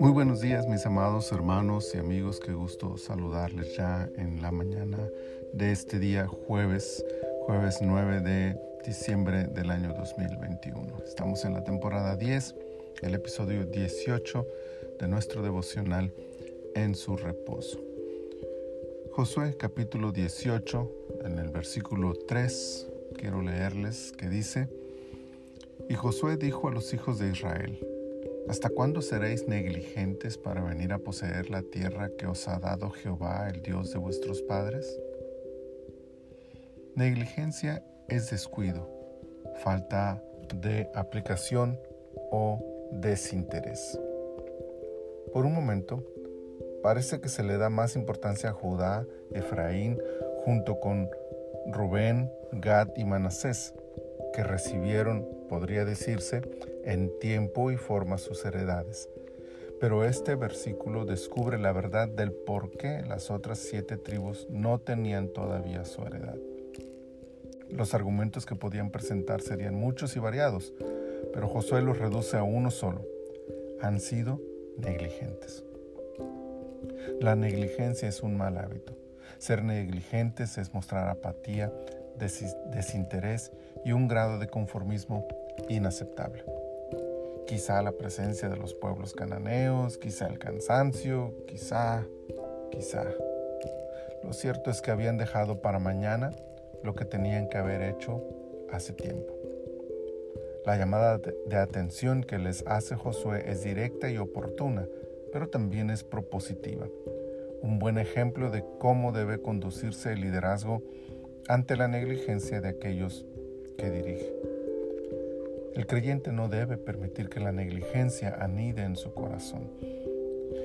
Muy buenos días mis amados hermanos y amigos, qué gusto saludarles ya en la mañana de este día jueves, jueves 9 de diciembre del año 2021. Estamos en la temporada 10, el episodio 18 de nuestro devocional en su reposo. Josué capítulo 18, en el versículo 3, quiero leerles que dice, y Josué dijo a los hijos de Israel, ¿Hasta cuándo seréis negligentes para venir a poseer la tierra que os ha dado Jehová, el Dios de vuestros padres? Negligencia es descuido, falta de aplicación o desinterés. Por un momento, parece que se le da más importancia a Judá, Efraín, junto con Rubén, Gad y Manasés, que recibieron, podría decirse, en tiempo y forma sus heredades. Pero este versículo descubre la verdad del por qué las otras siete tribus no tenían todavía su heredad. Los argumentos que podían presentar serían muchos y variados, pero Josué los reduce a uno solo. Han sido negligentes. La negligencia es un mal hábito. Ser negligentes es mostrar apatía, desinterés y un grado de conformismo inaceptable quizá la presencia de los pueblos cananeos, quizá el cansancio, quizá, quizá. Lo cierto es que habían dejado para mañana lo que tenían que haber hecho hace tiempo. La llamada de atención que les hace Josué es directa y oportuna, pero también es propositiva. Un buen ejemplo de cómo debe conducirse el liderazgo ante la negligencia de aquellos que dirigen. El creyente no debe permitir que la negligencia anide en su corazón.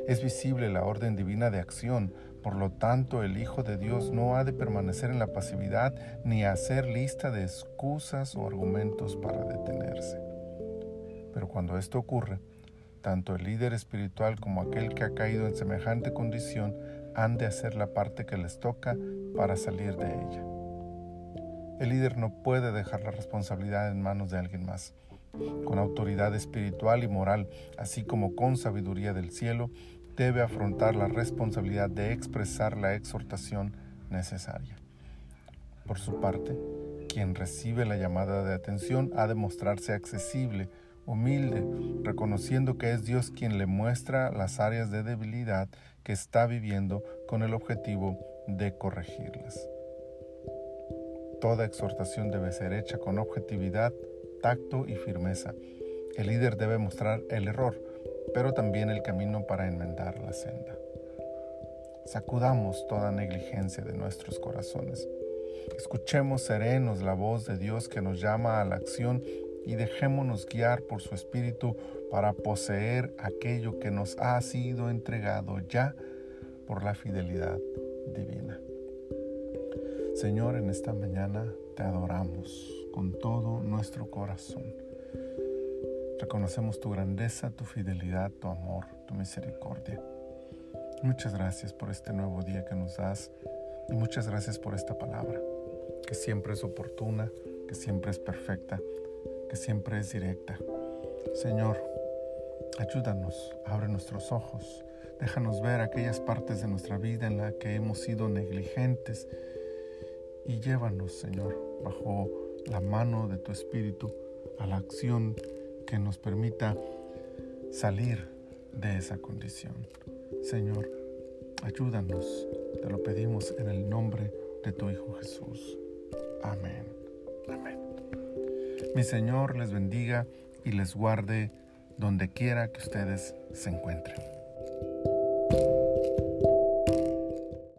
Es visible la orden divina de acción, por lo tanto el Hijo de Dios no ha de permanecer en la pasividad ni hacer lista de excusas o argumentos para detenerse. Pero cuando esto ocurre, tanto el líder espiritual como aquel que ha caído en semejante condición han de hacer la parte que les toca para salir de ella. El líder no puede dejar la responsabilidad en manos de alguien más. Con autoridad espiritual y moral, así como con sabiduría del cielo, debe afrontar la responsabilidad de expresar la exhortación necesaria. Por su parte, quien recibe la llamada de atención ha de mostrarse accesible, humilde, reconociendo que es Dios quien le muestra las áreas de debilidad que está viviendo con el objetivo de corregirlas. Toda exhortación debe ser hecha con objetividad, tacto y firmeza. El líder debe mostrar el error, pero también el camino para enmendar la senda. Sacudamos toda negligencia de nuestros corazones. Escuchemos serenos la voz de Dios que nos llama a la acción y dejémonos guiar por su Espíritu para poseer aquello que nos ha sido entregado ya por la fidelidad divina. Señor, en esta mañana te adoramos con todo nuestro corazón. Reconocemos tu grandeza, tu fidelidad, tu amor, tu misericordia. Muchas gracias por este nuevo día que nos das y muchas gracias por esta palabra, que siempre es oportuna, que siempre es perfecta, que siempre es directa. Señor, ayúdanos, abre nuestros ojos, déjanos ver aquellas partes de nuestra vida en las que hemos sido negligentes y llévanos, Señor, bajo la mano de tu Espíritu a la acción que nos permita salir de esa condición. Señor, ayúdanos, te lo pedimos en el nombre de tu Hijo Jesús. Amén. Amén. Mi Señor les bendiga y les guarde donde quiera que ustedes se encuentren.